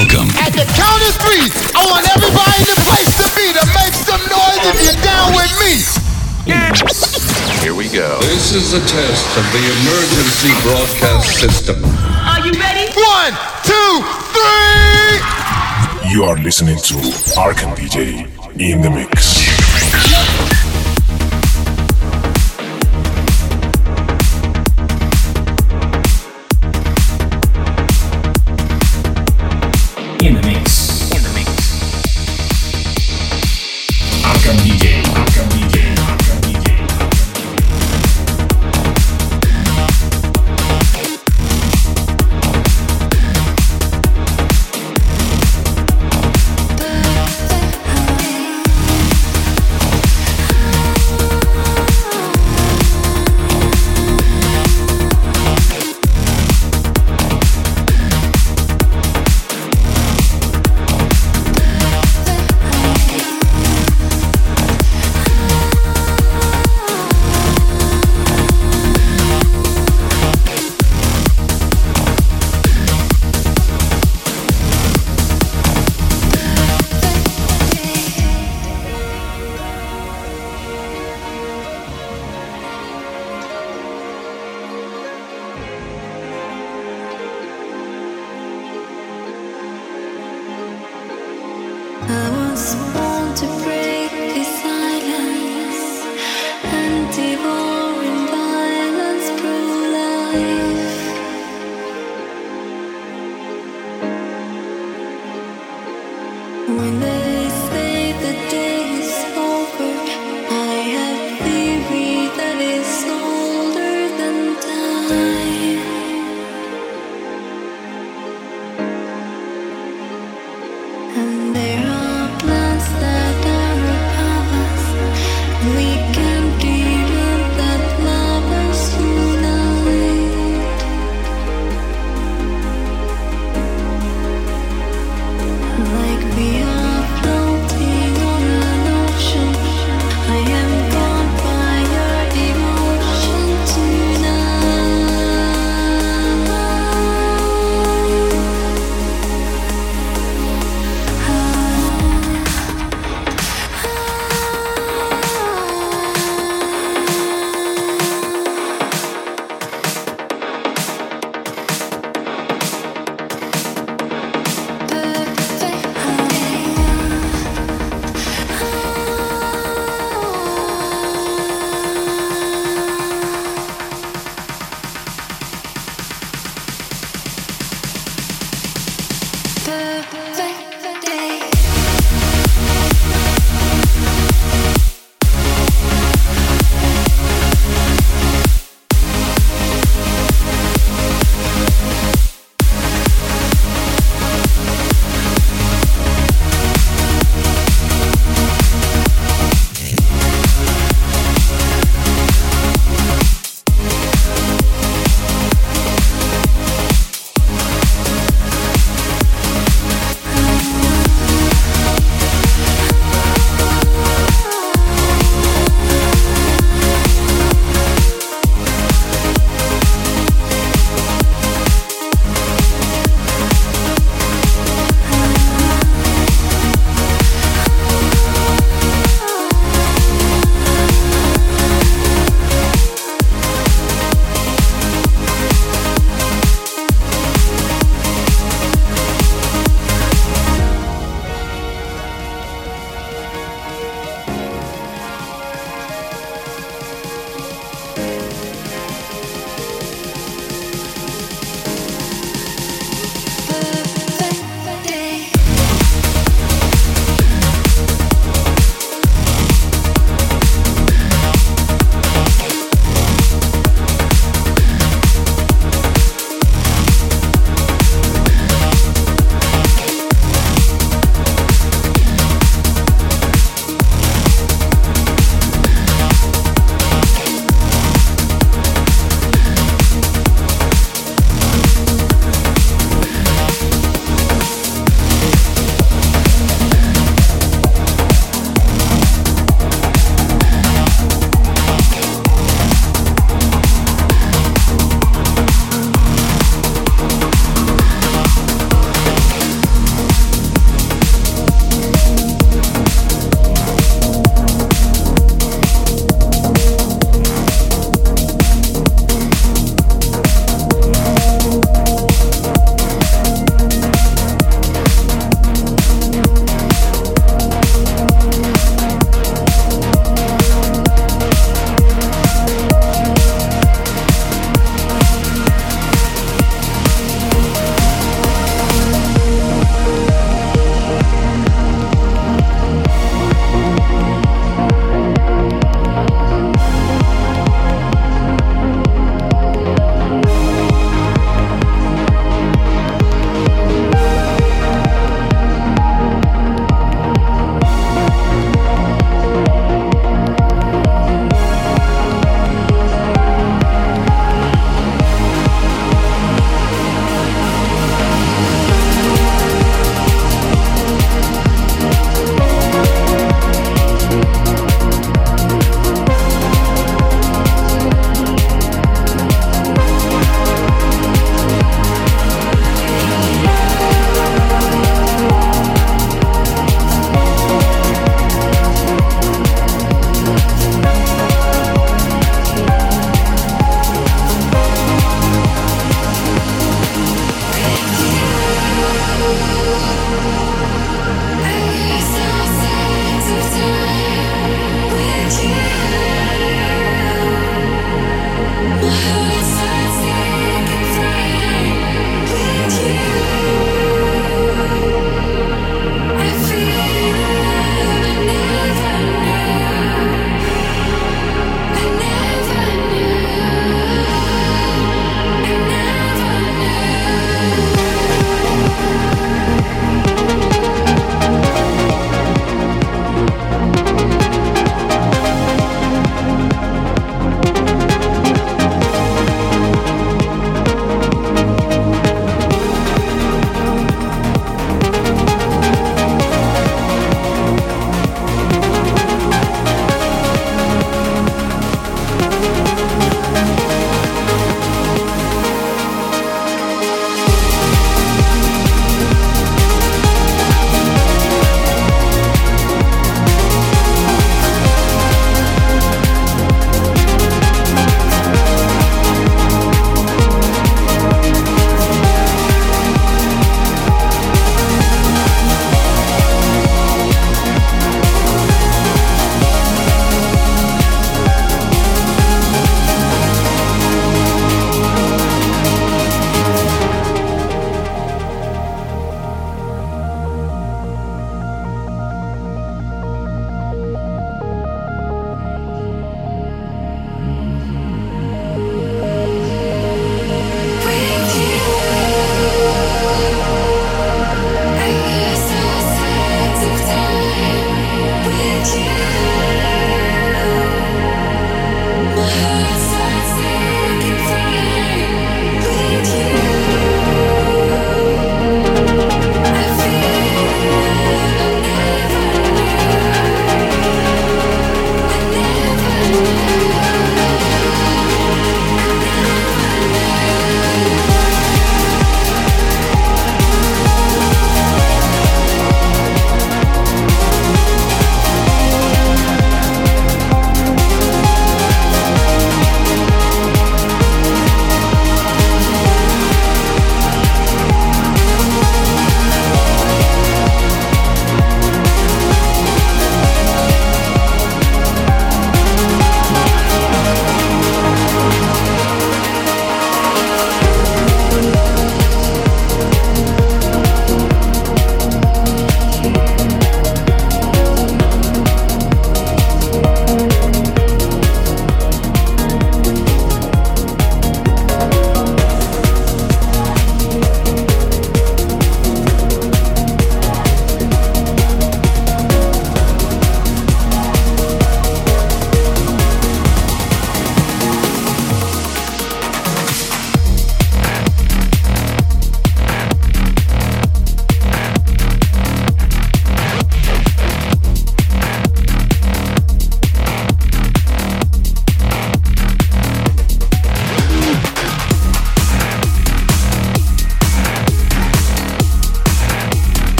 Welcome. At the count of three, I want everybody in the place to be to make some noise if you're down with me. Here we go. This is a test of the emergency broadcast system. Are you ready? One, two, three. You are listening to Arkan DJ in the mix. In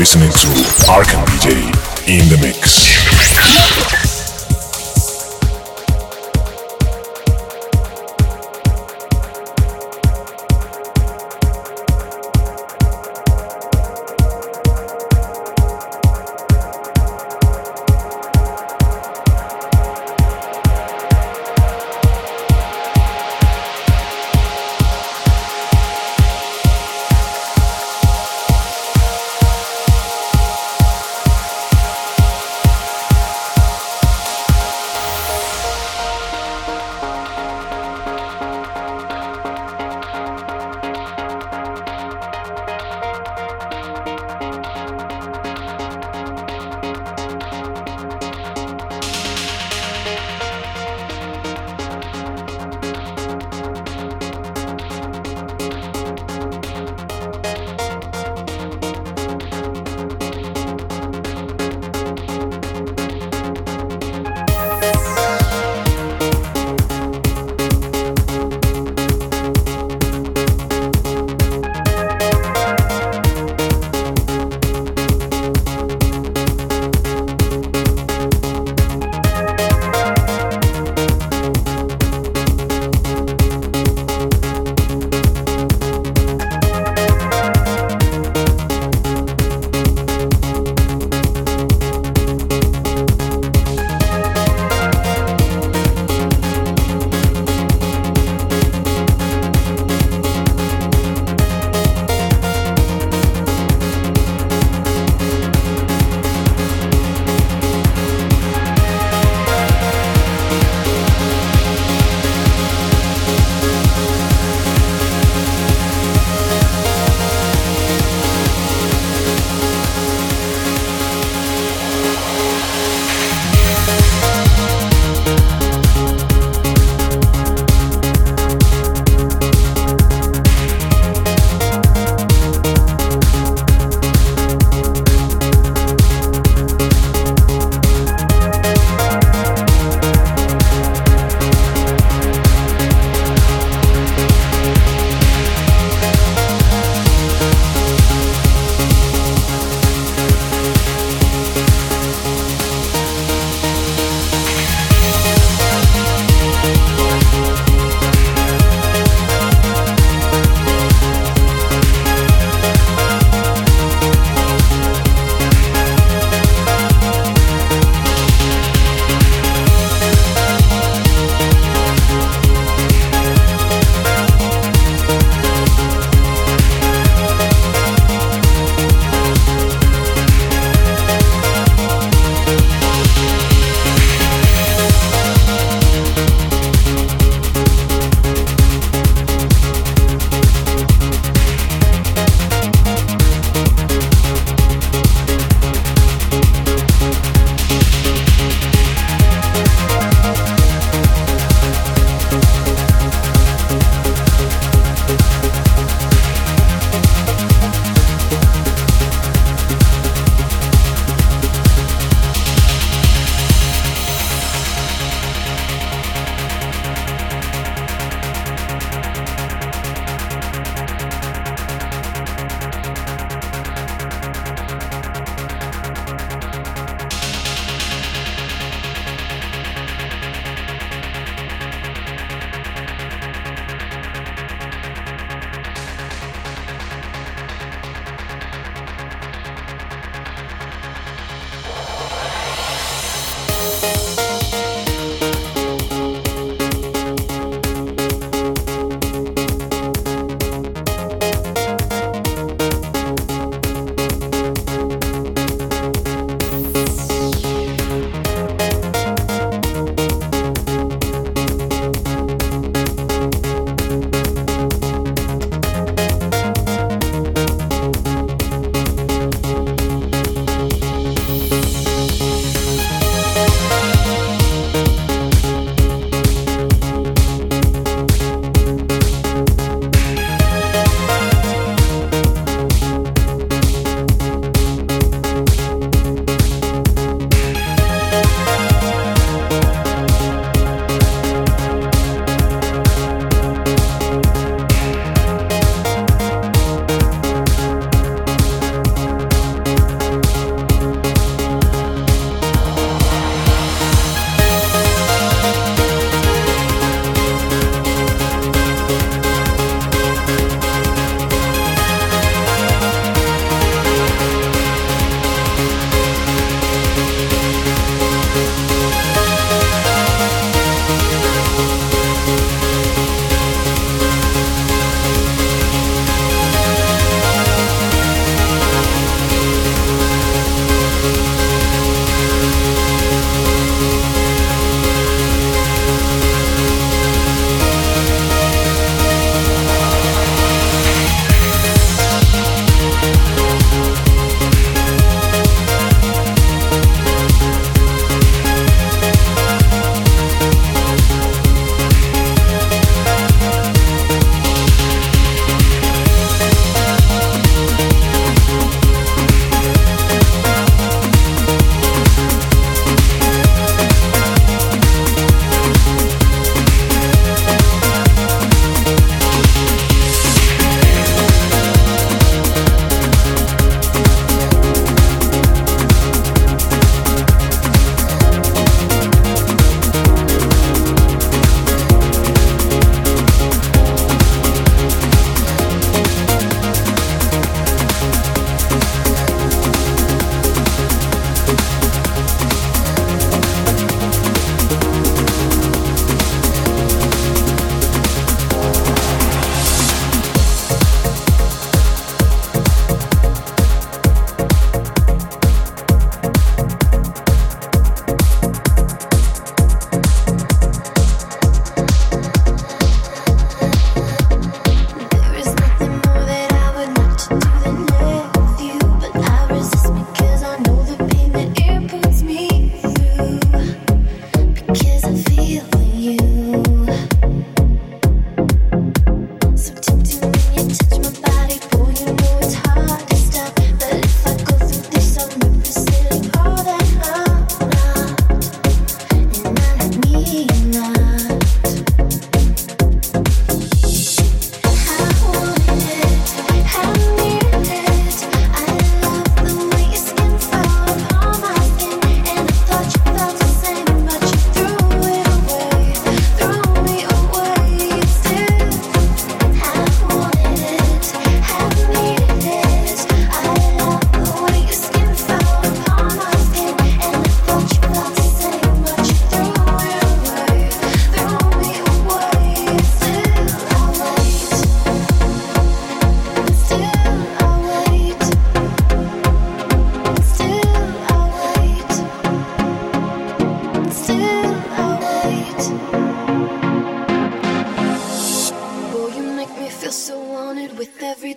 listening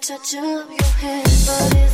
touch of your hand, but it's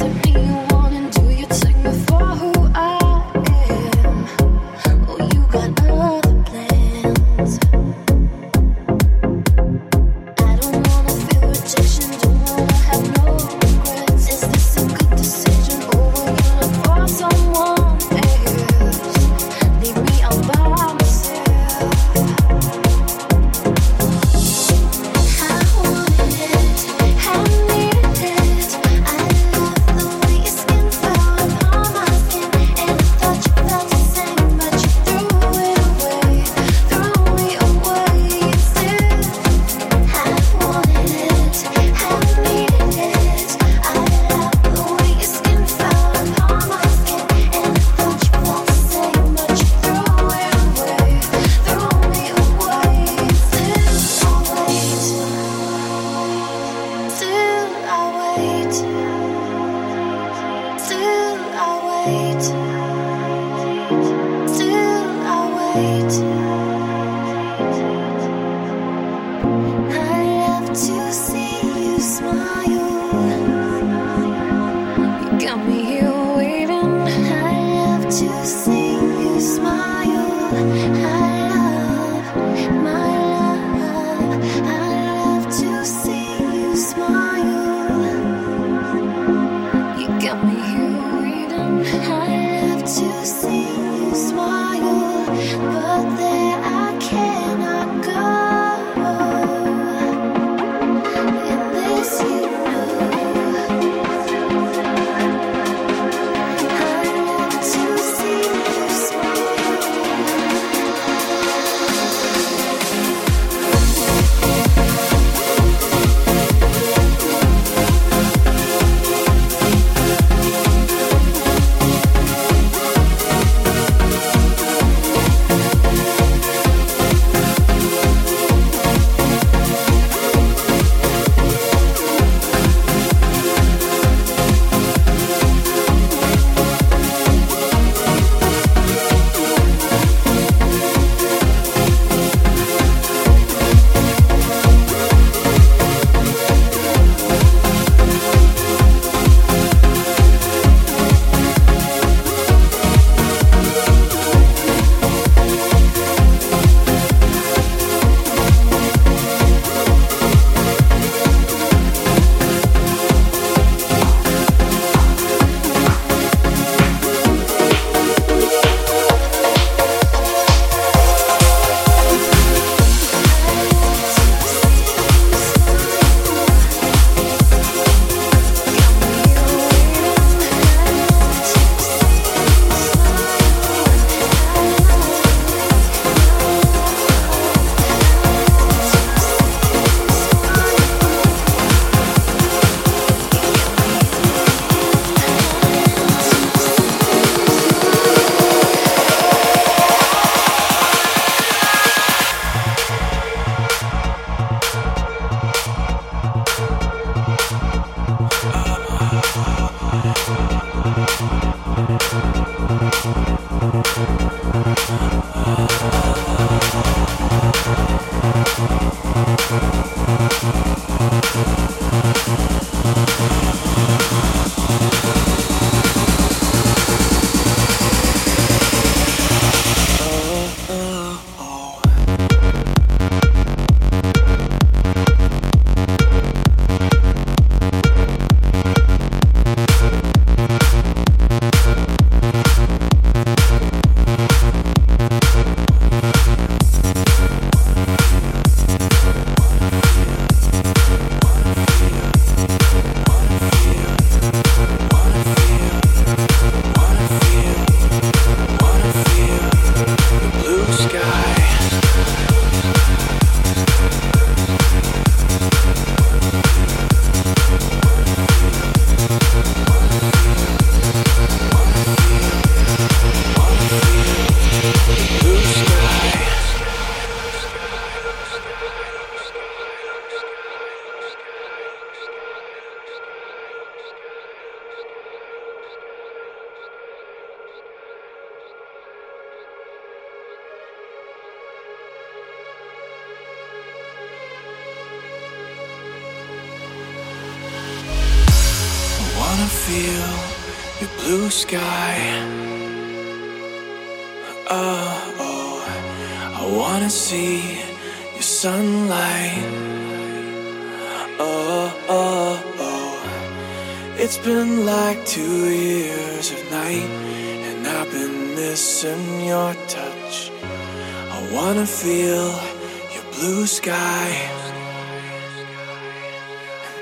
sky. Oh, oh, I wanna see your sunlight. Oh, oh, oh, it's been like two years of night, and I've been missing your touch. I wanna feel your blue sky.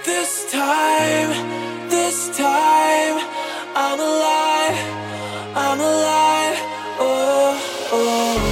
This time, this time, I'm alive, I'm alive. Oh, oh,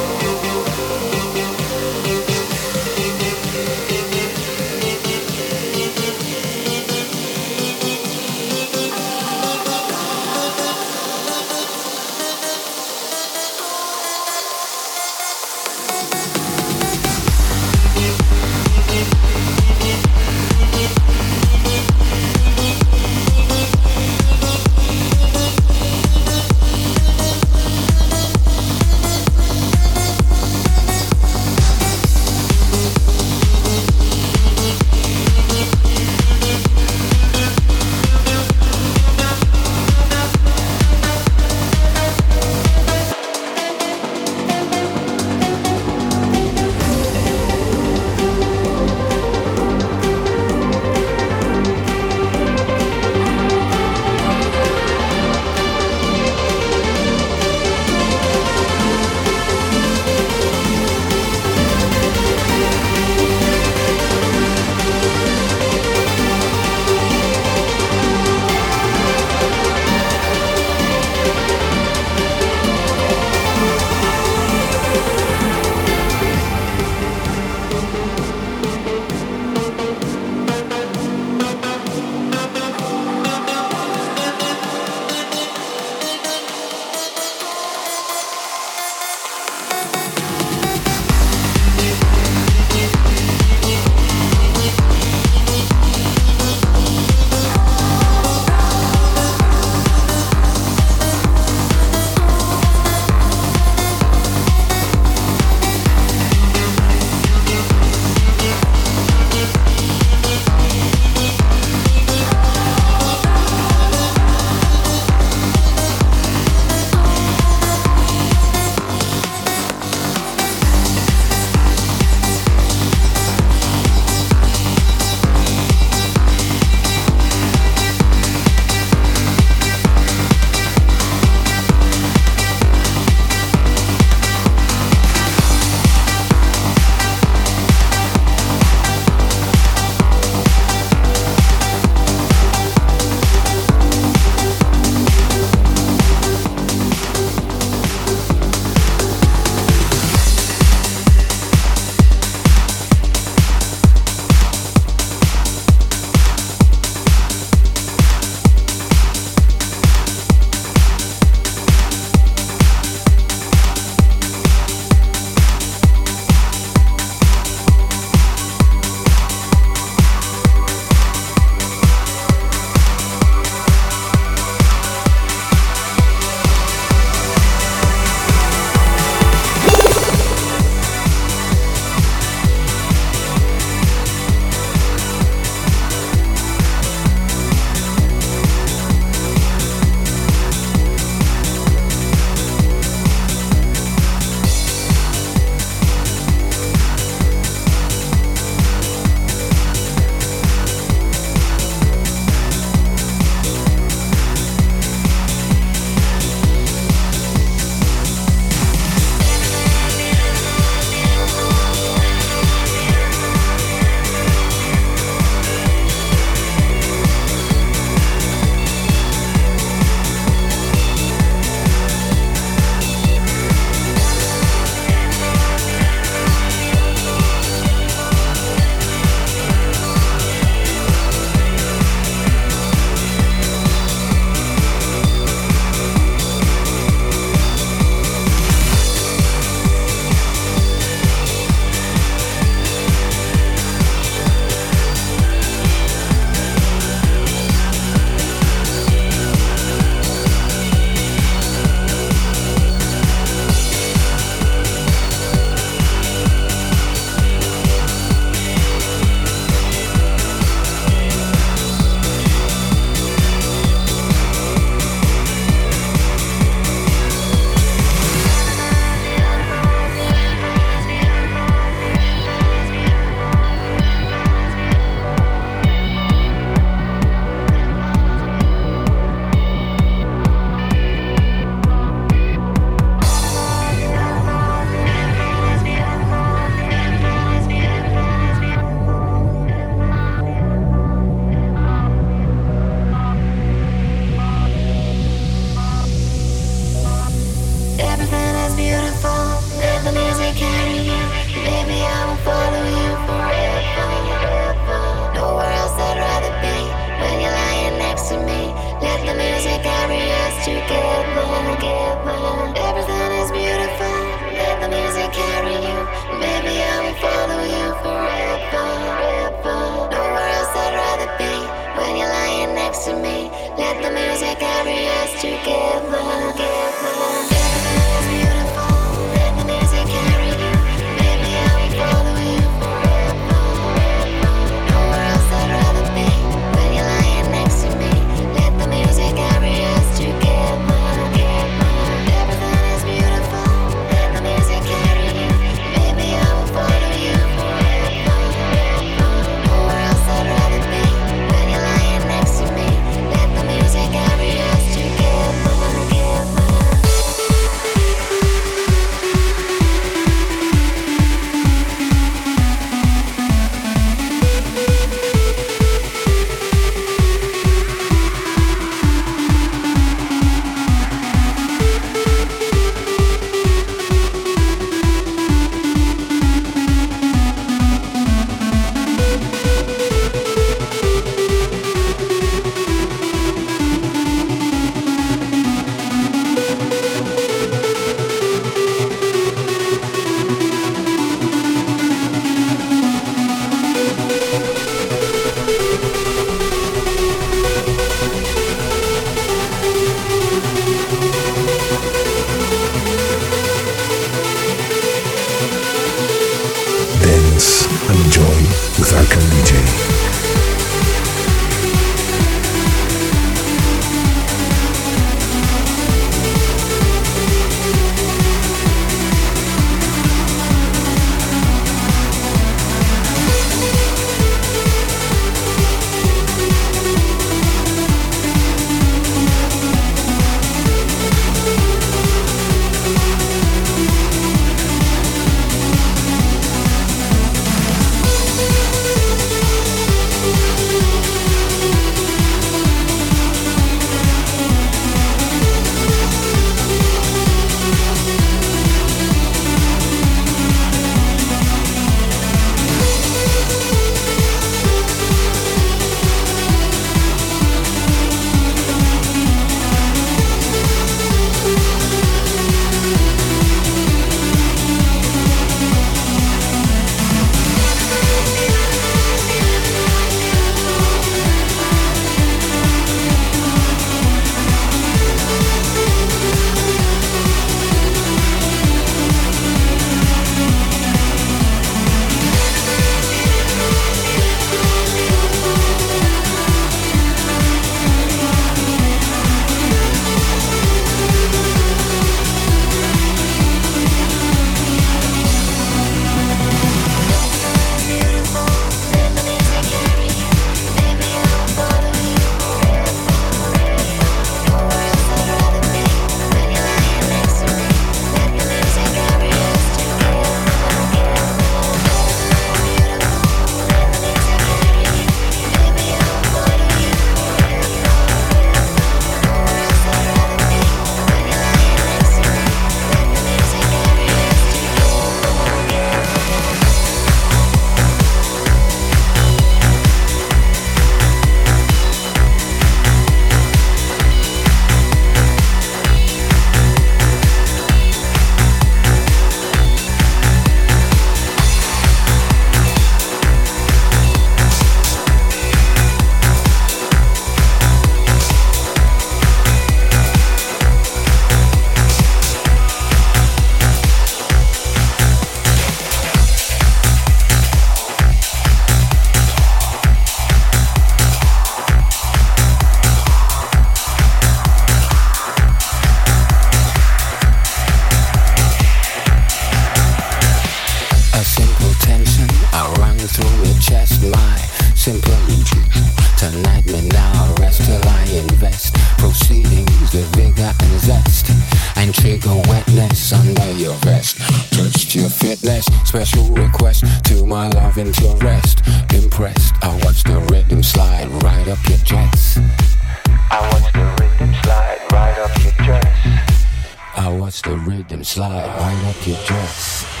i watch the rhythm slide right up your dress.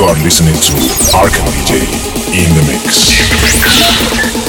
You are listening to Arcan DJ in the mix. Dance and enjoy